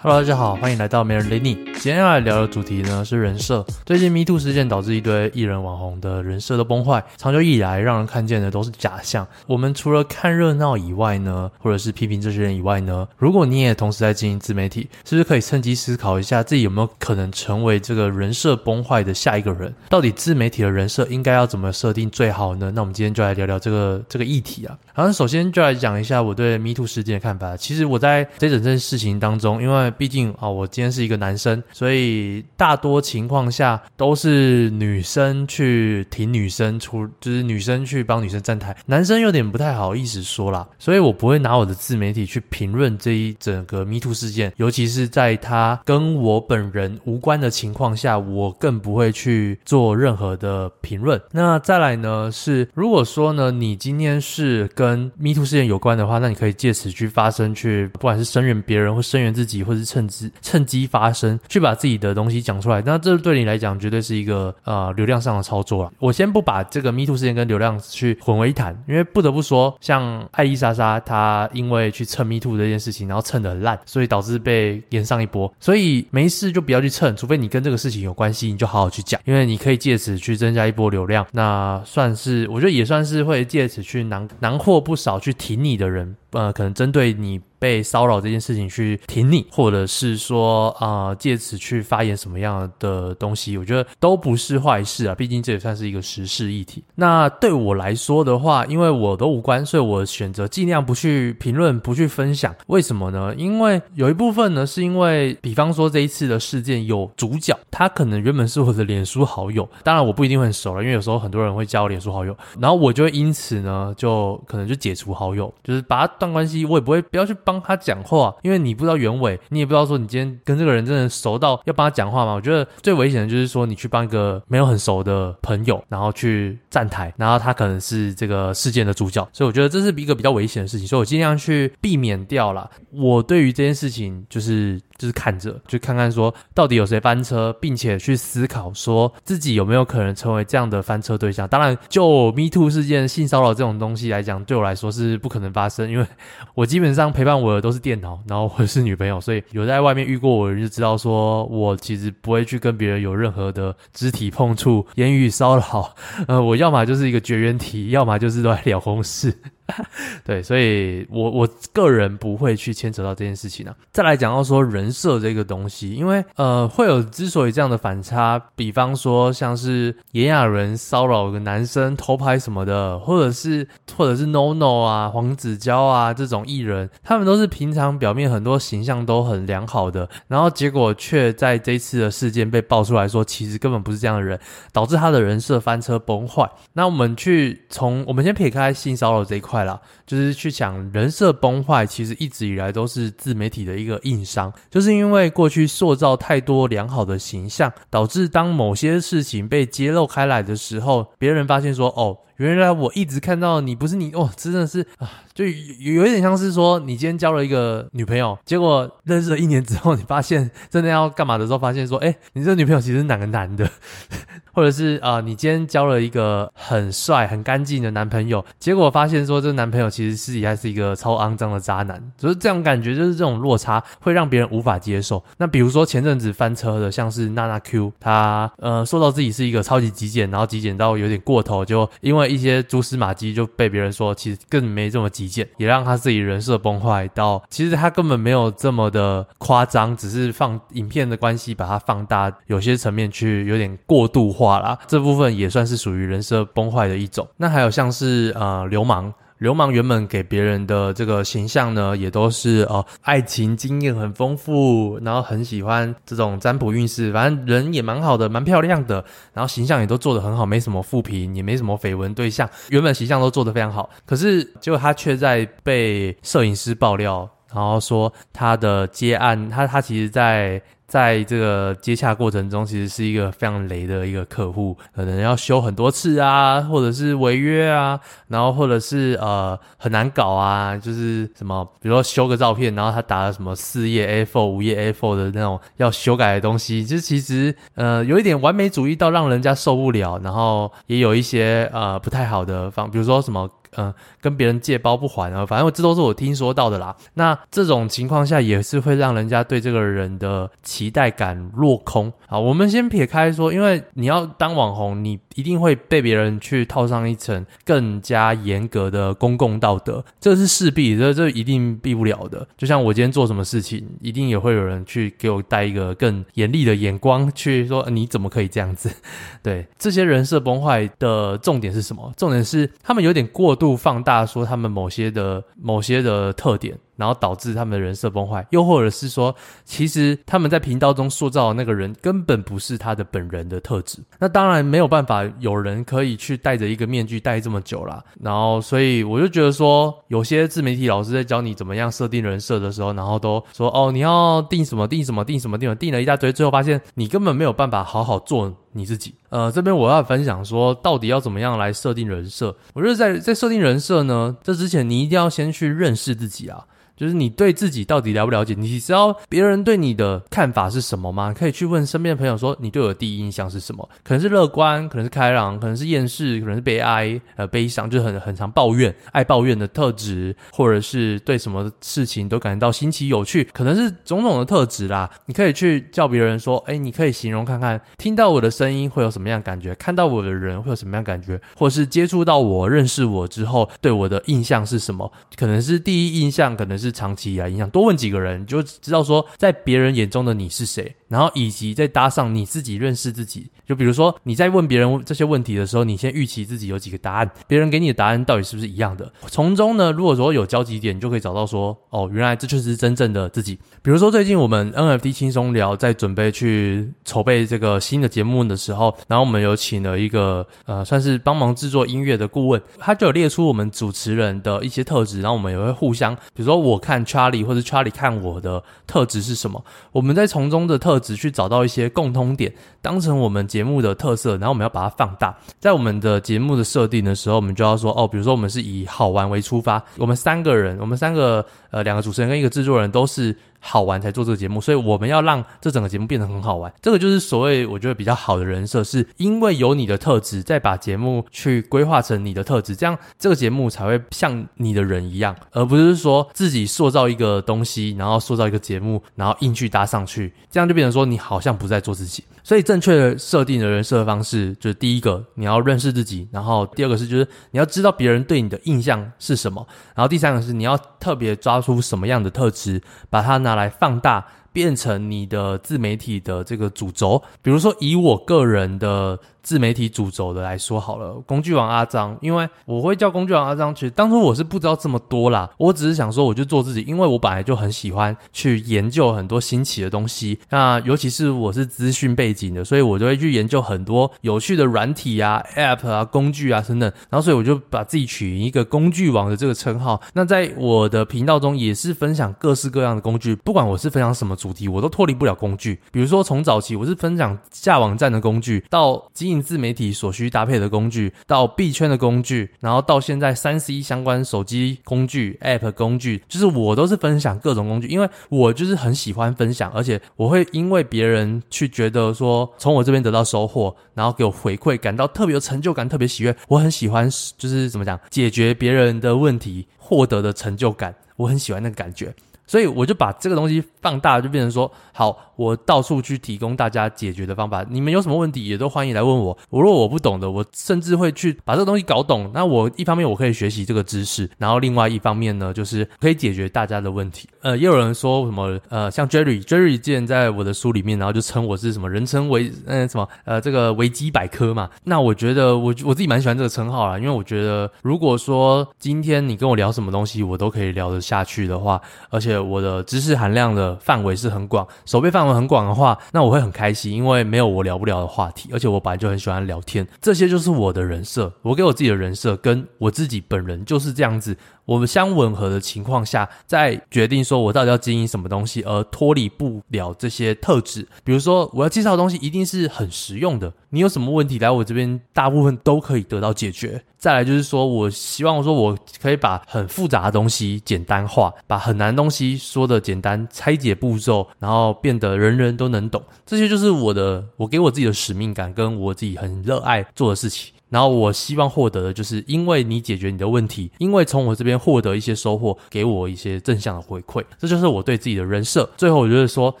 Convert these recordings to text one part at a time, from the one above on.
Hello，大家好，欢迎来到没人理你。今天要来聊的主题呢是人设。最近 MeToo 事件导致一堆艺人网红的人设都崩坏，长久以来让人看见的都是假象。我们除了看热闹以外呢，或者是批评这些人以外呢，如果你也同时在经营自媒体，是不是可以趁机思考一下自己有没有可能成为这个人设崩坏的下一个人？到底自媒体的人设应该要怎么设定最好呢？那我们今天就来聊聊这个这个议题啊。然后首先就来讲一下我对 MeToo 事件的看法。其实我在这整件事情当中，因为毕竟啊，我今天是一个男生，所以大多情况下都是女生去挺女生出，就是女生去帮女生站台，男生有点不太好意思说啦，所以我不会拿我的自媒体去评论这一整个 MeToo 事件，尤其是在他跟我本人无关的情况下，我更不会去做任何的评论。那再来呢，是如果说呢，你今天是跟 MeToo 事件有关的话，那你可以借此去发声，去不管是声援别人或声援自己，或者是趁机。趁机发声，去把自己的东西讲出来，那这对你来讲绝对是一个呃流量上的操作了。我先不把这个 MeToo 事件跟流量去混为一谈，因为不得不说，像艾丽莎莎她因为去蹭 MeToo 这件事情，然后蹭得很烂，所以导致被炎上一波。所以没事就不要去蹭，除非你跟这个事情有关系，你就好好去讲，因为你可以借此去增加一波流量。那算是我觉得也算是会借此去囊囊获不少去挺你的人，呃，可能针对你。被骚扰这件事情去挺你，或者是说啊，借此去发言什么样的东西，我觉得都不是坏事啊。毕竟这也算是一个时事议题。那对我来说的话，因为我都无关，所以我选择尽量不去评论，不去分享。为什么呢？因为有一部分呢，是因为比方说这一次的事件有主角，他可能原本是我的脸书好友，当然我不一定会很熟了，因为有时候很多人会加我脸书好友，然后我就会因此呢，就可能就解除好友，就是把他断关系，我也不会不要去。帮他讲话，因为你不知道原委，你也不知道说你今天跟这个人真的熟到要帮他讲话吗？我觉得最危险的就是说你去帮一个没有很熟的朋友，然后去站台，然后他可能是这个事件的主角，所以我觉得这是一个比较危险的事情，所以我尽量去避免掉了。我对于这件事情就是。就是看着，就看看说到底有谁翻车，并且去思考说自己有没有可能成为这样的翻车对象。当然，就 Me Too 事件、性骚扰这种东西来讲，对我来说是不可能发生，因为 我基本上陪伴我的都是电脑，然后或者是女朋友，所以有在外面遇过我的人就知道，说我其实不会去跟别人有任何的肢体碰触、言语骚扰。呃，我要么就是一个绝缘体，要么就是都在聊公事。对，所以我我个人不会去牵扯到这件事情呢、啊。再来讲到说人设这个东西，因为呃会有之所以这样的反差，比方说像是炎亚纶骚扰个男生偷拍什么的，或者是或者是 NONO 啊、黄子佼啊这种艺人，他们都是平常表面很多形象都很良好的，然后结果却在这一次的事件被爆出来说，其实根本不是这样的人，导致他的人设翻车崩坏。那我们去从我们先撇开性骚扰这一块。了，就是去讲人设崩坏，其实一直以来都是自媒体的一个硬伤，就是因为过去塑造太多良好的形象，导致当某些事情被揭露开来的时候，别人发现说，哦。原来我一直看到你不是你哦，真的是啊，就有有一点像是说你今天交了一个女朋友，结果认识了一年之后，你发现真的要干嘛的时候，发现说，哎，你这女朋友其实是哪个男的，或者是啊，你今天交了一个很帅很干净的男朋友，结果发现说这男朋友其实私底下是一个超肮脏的渣男，就是这种感觉，就是这种落差会让别人无法接受。那比如说前阵子翻车的，像是娜娜 Q，她呃说到自己是一个超级极简，然后极简到有点过头，就因为。一些蛛丝马迹就被别人说，其实更没这么极简，也让他自己人设崩坏到，其实他根本没有这么的夸张，只是放影片的关系把它放大，有些层面去有点过度化啦，这部分也算是属于人设崩坏的一种。那还有像是呃流氓。流氓原本给别人的这个形象呢，也都是哦，爱情经验很丰富，然后很喜欢这种占卜运势，反正人也蛮好的，蛮漂亮的，然后形象也都做得很好，没什么负评，也没什么绯闻对象，原本形象都做得非常好，可是结果他却在被摄影师爆料，然后说他的接案，他他其实在。在这个接洽过程中，其实是一个非常雷的一个客户，可能要修很多次啊，或者是违约啊，然后或者是呃很难搞啊，就是什么，比如说修个照片，然后他打了什么四页 A4、五页 A4 的那种要修改的东西，就其实呃有一点完美主义到让人家受不了，然后也有一些呃不太好的方，比如说什么。嗯、跟别人借包不还啊，反正这都是我听说到的啦。那这种情况下也是会让人家对这个人的期待感落空。啊，我们先撇开说，因为你要当网红，你一定会被别人去套上一层更加严格的公共道德，这是势必，这这一定避不了的。就像我今天做什么事情，一定也会有人去给我带一个更严厉的眼光，去说你怎么可以这样子？对，这些人设崩坏的重点是什么？重点是他们有点过度不放大，说他们某些的某些的特点。然后导致他们的人设崩坏，又或者是说，其实他们在频道中塑造的那个人根本不是他的本人的特质。那当然没有办法，有人可以去戴着一个面具戴这么久啦。然后，所以我就觉得说，有些自媒体老师在教你怎么样设定人设的时候，然后都说哦，你要定什么定什么定什么定什么，定了一大堆，最后发现你根本没有办法好好做你自己。呃，这边我要分享说，到底要怎么样来设定人设？我觉得在在设定人设呢，这之前你一定要先去认识自己啊。就是你对自己到底了不了解？你知道别人对你的看法是什么吗？可以去问身边的朋友说，你对我的第一印象是什么？可能是乐观，可能是开朗，可能是厌世，可能是悲哀，呃，悲伤，就是很很常抱怨、爱抱怨的特质，或者是对什么事情都感觉到新奇有趣，可能是种种的特质啦。你可以去叫别人说，诶，你可以形容看看，听到我的声音会有什么样感觉？看到我的人会有什么样感觉？或是接触到我、认识我之后，对我的印象是什么？可能是第一印象，可能是。长期以来影响，多问几个人，你就知道说，在别人眼中的你是谁。然后以及再搭上你自己认识自己，就比如说你在问别人这些问题的时候，你先预期自己有几个答案，别人给你的答案到底是不是一样的？从中呢，如果说有交集点，你就可以找到说，哦，原来这就是真正的自己。比如说最近我们 NFT 轻松聊在准备去筹备这个新的节目的时候，然后我们有请了一个呃，算是帮忙制作音乐的顾问，他就有列出我们主持人的一些特质，然后我们也会互相，比如说我看 Charlie 或者 Charlie 看我的特质是什么，我们在从中的特。质去找到一些共通点，当成我们节目的特色，然后我们要把它放大。在我们的节目的设定的时候，我们就要说哦，比如说我们是以好玩为出发，我们三个人，我们三个呃两个主持人跟一个制作人都是。好玩才做这个节目，所以我们要让这整个节目变得很好玩。这个就是所谓我觉得比较好的人设，是因为有你的特质，再把节目去规划成你的特质，这样这个节目才会像你的人一样，而不是说自己塑造一个东西，然后塑造一个节目，然后硬去搭上去，这样就变成说你好像不在做自己。所以正确的设定的人设方式，就是第一个你要认识自己，然后第二个是就是你要知道别人对你的印象是什么，然后第三个是你要特别抓出什么样的特质，把它拿拿来放大，变成你的自媒体的这个主轴。比如说以我个人的。自媒体主轴的来说好了，工具王阿张，因为我会叫工具王阿张，其实当初我是不知道这么多啦，我只是想说我就做自己，因为我本来就很喜欢去研究很多新奇的东西，那尤其是我是资讯背景的，所以我就会去研究很多有趣的软体啊、App 啊、工具啊等等，然后所以我就把自己取一个工具王的这个称号。那在我的频道中也是分享各式各样的工具，不管我是分享什么主题，我都脱离不了工具。比如说从早期我是分享架网站的工具，到经营自媒体所需搭配的工具，到币圈的工具，然后到现在三 C 相关手机工具、App 工具，就是我都是分享各种工具，因为我就是很喜欢分享，而且我会因为别人去觉得说从我这边得到收获，然后给我回馈，感到特别有成就感，特别喜悦。我很喜欢，就是怎么讲，解决别人的问题获得的成就感，我很喜欢那个感觉。所以我就把这个东西放大，就变成说，好，我到处去提供大家解决的方法。你们有什么问题，也都欢迎来问我。我如果我不懂的，我甚至会去把这个东西搞懂。那我一方面我可以学习这个知识，然后另外一方面呢，就是可以解决大家的问题。呃，也有人说什么，呃，像 Jerry，Jerry 之前在我的书里面，然后就称我是什么人称维，嗯、呃，什么，呃，这个维基百科嘛。那我觉得我我自己蛮喜欢这个称号啦，因为我觉得如果说今天你跟我聊什么东西，我都可以聊得下去的话，而且。我的知识含量的范围是很广，守备范围很广的话，那我会很开心，因为没有我聊不了的话题，而且我本来就很喜欢聊天，这些就是我的人设，我给我自己的人设，跟我自己本人就是这样子。我们相吻合的情况下，再决定说我到底要经营什么东西，而脱离不了这些特质。比如说，我要介绍的东西一定是很实用的。你有什么问题来我这边，大部分都可以得到解决。再来就是说，我希望说我可以把很复杂的东西简单化，把很难的东西说的简单，拆解步骤，然后变得人人都能懂。这些就是我的，我给我自己的使命感，跟我自己很热爱做的事情。然后我希望获得的就是因为你解决你的问题，因为从我这边获得一些收获，给我一些正向的回馈，这就是我对自己的人设。最后，我就是说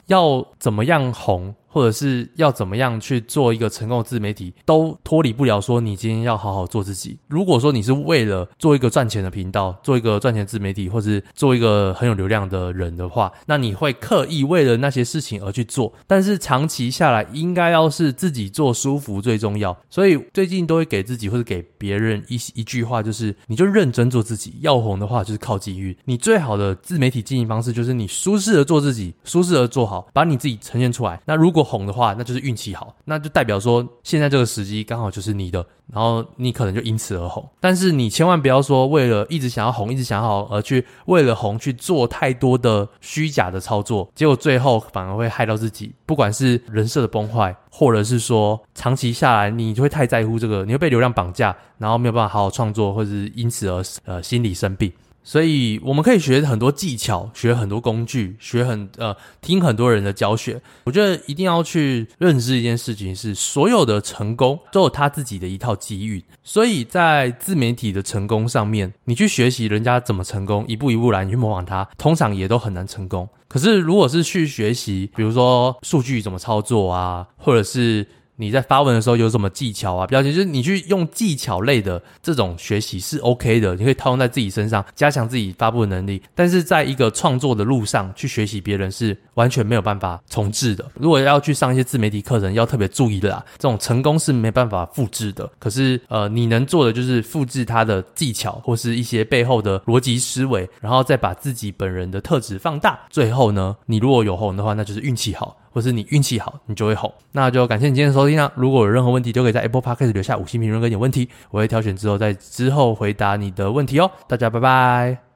要怎么样红。或者是要怎么样去做一个成功的自媒体，都脱离不了说你今天要好好做自己。如果说你是为了做一个赚钱的频道，做一个赚钱自媒体，或是做一个很有流量的人的话，那你会刻意为了那些事情而去做。但是长期下来，应该要是自己做舒服最重要。所以最近都会给自己或者给别人一一句话，就是你就认真做自己。要红的话，就是靠机遇。你最好的自媒体经营方式就是你舒适的做自己，舒适的做好，把你自己呈现出来。那如果果红的话，那就是运气好，那就代表说现在这个时机刚好就是你的，然后你可能就因此而红。但是你千万不要说为了一直想要红，一直想要红而去为了红去做太多的虚假的操作，结果最后反而会害到自己。不管是人设的崩坏，或者是说长期下来你就会太在乎这个，你会被流量绑架，然后没有办法好好创作，或者是因此而呃心理生病。所以我们可以学很多技巧，学很多工具，学很呃听很多人的教学。我觉得一定要去认知一件事情是，所有的成功都有他自己的一套机遇。所以在自媒体的成功上面，你去学习人家怎么成功，一步一步来，你去模仿他，通常也都很难成功。可是如果是去学习，比如说数据怎么操作啊，或者是你在发文的时候有什么技巧啊？标签就是你去用技巧类的这种学习是 OK 的，你可以套用在自己身上，加强自己发布的能力。但是在一个创作的路上去学习别人是完全没有办法重置的。如果要去上一些自媒体课程，要特别注意的啦，这种成功是没办法复制的。可是呃，你能做的就是复制他的技巧或是一些背后的逻辑思维，然后再把自己本人的特质放大。最后呢，你如果有红的话，那就是运气好。或是你运气好，你就会红。那就感谢你今天的收听啦。如果有任何问题，就可以在 Apple Podcast 留下五星评论跟你问题，我会挑选之后在之后回答你的问题哦。大家拜拜。